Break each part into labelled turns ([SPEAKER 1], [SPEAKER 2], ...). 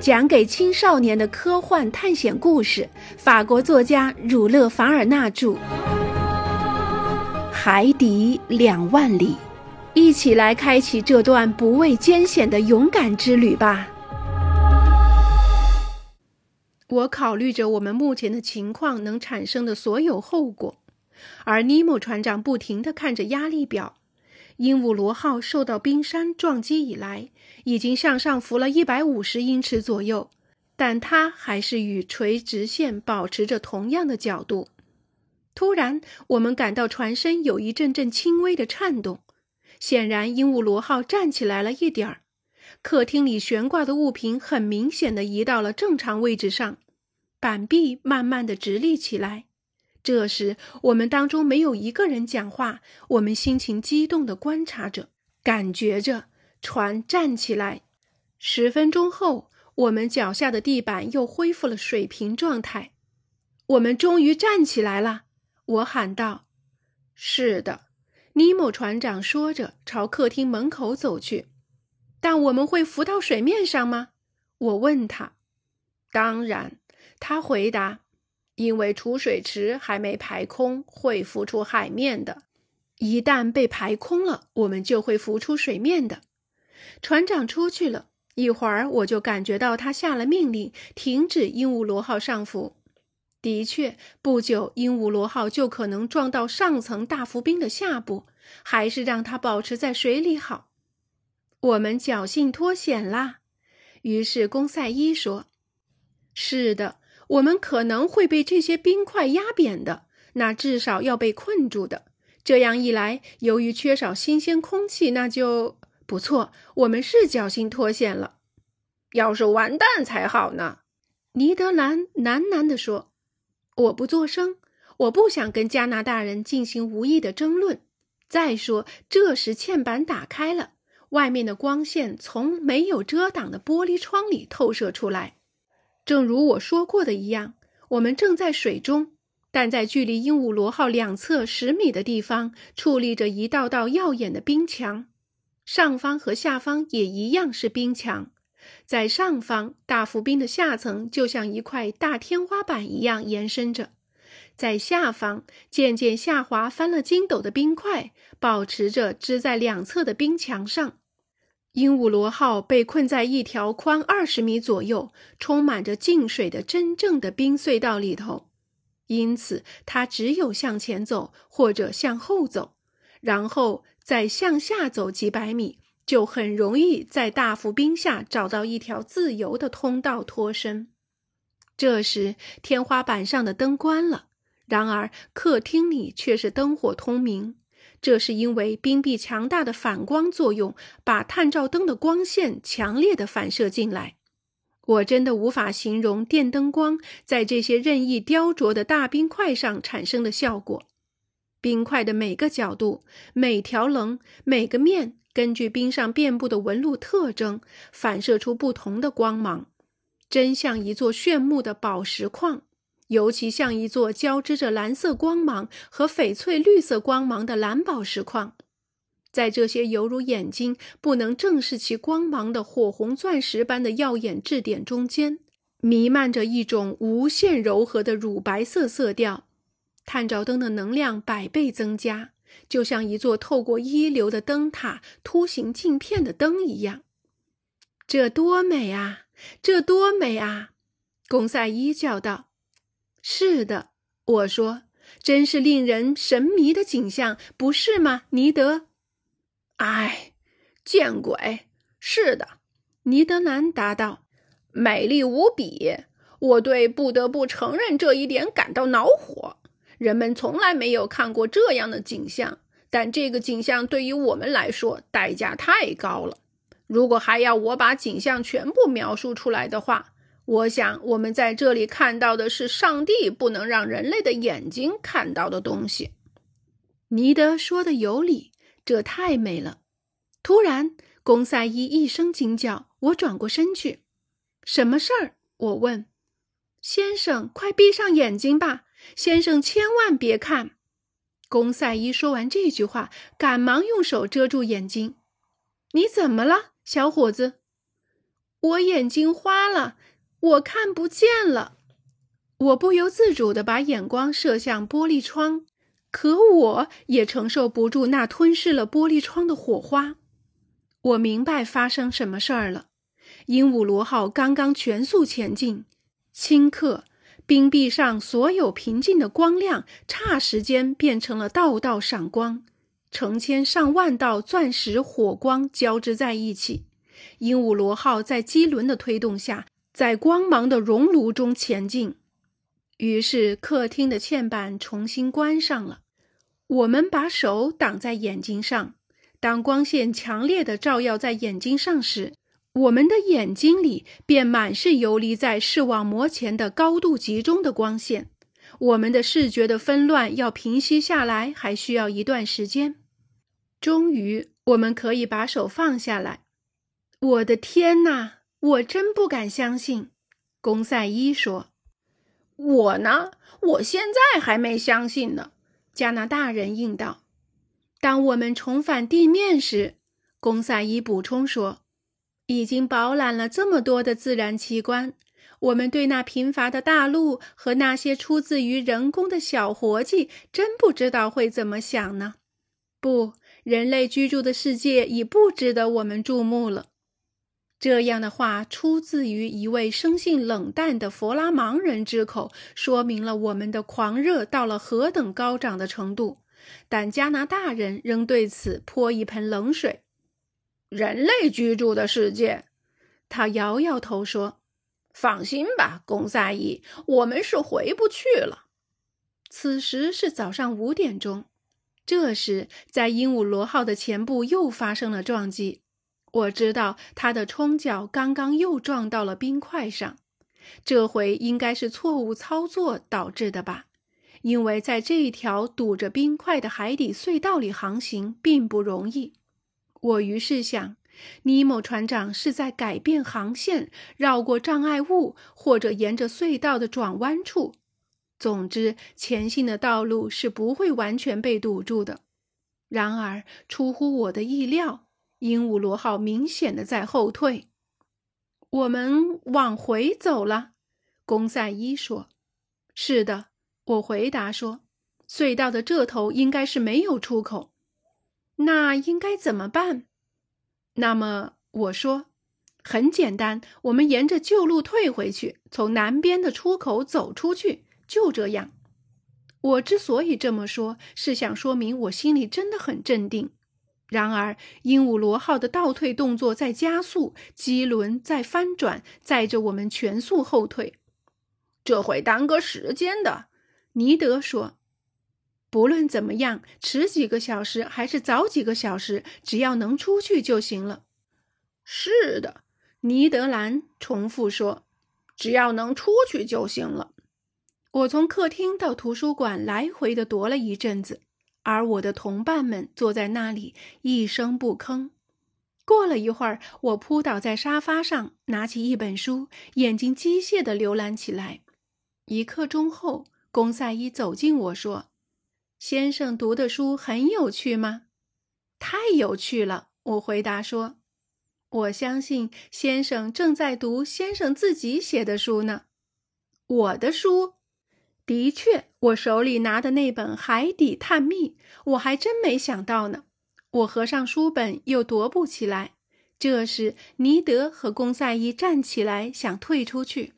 [SPEAKER 1] 讲给青少年的科幻探险故事，法国作家儒勒·凡尔纳著，《海底两万里》，一起来开启这段不畏艰险的勇敢之旅吧。我考虑着我们目前的情况能产生的所有后果，而尼莫船长不停地看着压力表。鹦鹉螺号受到冰山撞击以来，已经向上浮了一百五十英尺左右，但它还是与垂直线保持着同样的角度。突然，我们感到船身有一阵阵轻微的颤动，显然鹦鹉螺号站起来了一点儿。客厅里悬挂的物品很明显的移到了正常位置上，板壁慢慢的直立起来。这时，我们当中没有一个人讲话。我们心情激动地观察着，感觉着船站起来。十分钟后，我们脚下的地板又恢复了水平状态。我们终于站起来了！我喊道。“是的。”尼莫船长说着，朝客厅门口走去。“但我们会浮到水面上吗？”我问他。“当然。”他回答。因为储水池还没排空，会浮出海面的。一旦被排空了，我们就会浮出水面的。船长出去了一会儿，我就感觉到他下了命令，停止鹦鹉螺号上浮。的确，不久鹦鹉螺号就可能撞到上层大浮冰的下部，还是让它保持在水里好。我们侥幸脱险啦。于是公赛伊说：“是的。”我们可能会被这些冰块压扁的，那至少要被困住的。这样一来，由于缺少新鲜空气，那就不错。我们是侥幸脱险了。要是完蛋才好呢，尼德兰喃喃地说。我不作声，我不想跟加拿大人进行无意的争论。再说，这时嵌板打开了，外面的光线从没有遮挡的玻璃窗里透射出来。正如我说过的一样，我们正在水中，但在距离鹦鹉螺号两侧十米的地方矗立着一道道耀眼的冰墙，上方和下方也一样是冰墙。在上方，大浮冰的下层就像一块大天花板一样延伸着；在下方，渐渐下滑、翻了筋斗的冰块保持着支在两侧的冰墙上。鹦鹉螺号被困在一条宽二十米左右、充满着静水的真正的冰隧道里头，因此它只有向前走或者向后走，然后再向下走几百米，就很容易在大浮冰下找到一条自由的通道脱身。这时，天花板上的灯关了，然而客厅里却是灯火通明。这是因为冰壁强大的反光作用，把探照灯的光线强烈的反射进来。我真的无法形容电灯光在这些任意雕琢的大冰块上产生的效果。冰块的每个角度、每条棱、每个面，根据冰上遍布的纹路特征，反射出不同的光芒，真像一座炫目的宝石矿。尤其像一座交织着蓝色光芒和翡翠绿色光芒的蓝宝石矿，在这些犹如眼睛不能正视其光芒的火红钻石般的耀眼质点中间，弥漫着一种无限柔和的乳白色色调。探照灯的能量百倍增加，就像一座透过一流的灯塔凸形镜片的灯一样。这多美啊！这多美啊！贡赛伊叫道。是的，我说，真是令人神迷的景象，不是吗，尼德？
[SPEAKER 2] 哎，见鬼！是的，
[SPEAKER 1] 尼德兰答道，
[SPEAKER 2] 美丽无比。我对不得不承认这一点感到恼火。人们从来没有看过这样的景象，但这个景象对于我们来说代价太高了。如果还要我把景象全部描述出来的话，我想，我们在这里看到的是上帝不能让人类的眼睛看到的东西。
[SPEAKER 1] 尼德说的有理，这太美了。突然，公赛伊一声惊叫，我转过身去。什么事儿？我问。先生，快闭上眼睛吧！先生，千万别看。公赛伊说完这句话，赶忙用手遮住眼睛。你怎么了，小伙子？我眼睛花了，我看不见了。我不由自主地把眼光射向玻璃窗，可我也承受不住那吞噬了玻璃窗的火花。我明白发生什么事儿了。鹦鹉螺号刚刚全速前进，顷刻，冰壁上所有平静的光亮，霎时间变成了道道闪光，成千上万道钻石火光交织在一起。鹦鹉螺号在机轮的推动下，在光芒的熔炉中前进。于是，客厅的嵌板重新关上了。我们把手挡在眼睛上，当光线强烈的照耀在眼睛上时，我们的眼睛里便满是游离在视网膜前的高度集中的光线。我们的视觉的纷乱要平息下来，还需要一段时间。终于，我们可以把手放下来。我的天哪！我真不敢相信，公赛伊说。
[SPEAKER 2] 我呢，我现在还没相信呢。
[SPEAKER 1] 加拿大人应道：“当我们重返地面时，公赛伊补充说，已经饱览了这么多的自然奇观，我们对那贫乏的大陆和那些出自于人工的小活计，真不知道会怎么想呢。不，人类居住的世界已不值得我们注目了。”这样的话出自于一位生性冷淡的佛拉芒人之口，说明了我们的狂热到了何等高涨的程度。但加拿大人仍对此泼一盆冷水。
[SPEAKER 2] 人类居住的世界，
[SPEAKER 1] 他摇摇头说：“
[SPEAKER 2] 放心吧，公赛伊，我们是回不去了。”
[SPEAKER 1] 此时是早上五点钟。这时，在鹦鹉螺号的前部又发生了撞击。我知道他的冲脚刚刚又撞到了冰块上，这回应该是错误操作导致的吧？因为在这一条堵着冰块的海底隧道里航行并不容易。我于是想，尼莫船长是在改变航线，绕过障碍物，或者沿着隧道的转弯处。总之，前行的道路是不会完全被堵住的。然而，出乎我的意料。鹦鹉螺号明显的在后退，我们往回走了。公赛伊说：“是的。”我回答说：“隧道的这头应该是没有出口，那应该怎么办？”那么我说：“很简单，我们沿着旧路退回去，从南边的出口走出去，就这样。”我之所以这么说，是想说明我心里真的很镇定。然而，鹦鹉螺号的倒退动作在加速，机轮在翻转，载着我们全速后退。
[SPEAKER 2] 这会耽搁时间的，
[SPEAKER 1] 尼德说。不论怎么样，迟几个小时还是早几个小时，只要能出去就行了。
[SPEAKER 2] 是的，尼德兰重复说：“只要能出去就行了。”
[SPEAKER 1] 我从客厅到图书馆来回的踱了一阵子。而我的同伴们坐在那里一声不吭。过了一会儿，我扑倒在沙发上，拿起一本书，眼睛机械地浏览起来。一刻钟后，公赛伊走近我说：“先生读的书很有趣吗？”“太有趣了。”我回答说。“我相信先生正在读先生自己写的书呢。”“我的书？”的确，我手里拿的那本《海底探秘》，我还真没想到呢。我合上书本，又踱步起来。这时，尼德和公赛伊站起来，想退出去。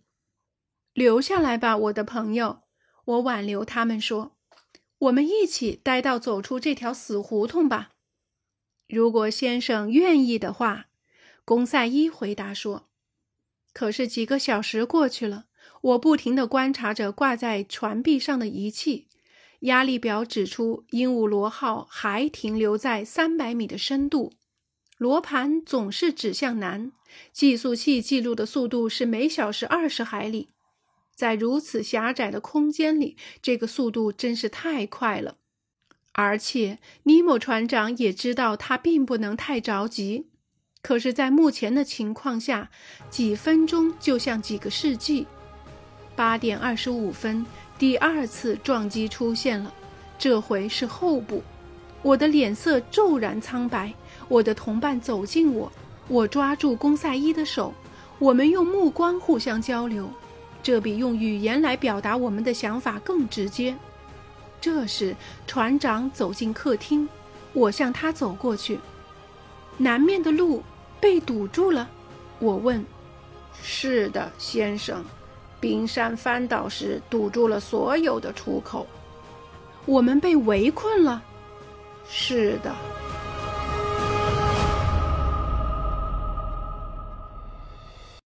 [SPEAKER 1] 留下来吧，我的朋友。我挽留他们说：“我们一起待到走出这条死胡同吧。”如果先生愿意的话，公赛伊回答说。可是几个小时过去了。我不停地观察着挂在船壁上的仪器，压力表指出鹦鹉螺号还停留在三百米的深度，罗盘总是指向南，计速器记录的速度是每小时二十海里，在如此狭窄的空间里，这个速度真是太快了。而且尼莫船长也知道他并不能太着急，可是，在目前的情况下，几分钟就像几个世纪。八点二十五分，第二次撞击出现了，这回是后部。我的脸色骤然苍白。我的同伴走近我，我抓住公赛伊的手，我们用目光互相交流，这比用语言来表达我们的想法更直接。这时，船长走进客厅，我向他走过去。南面的路被堵住了，我问：“
[SPEAKER 2] 是的，先生，冰山翻倒时堵住了所有的出口。
[SPEAKER 1] 我们被围困了。”“
[SPEAKER 2] 是的。”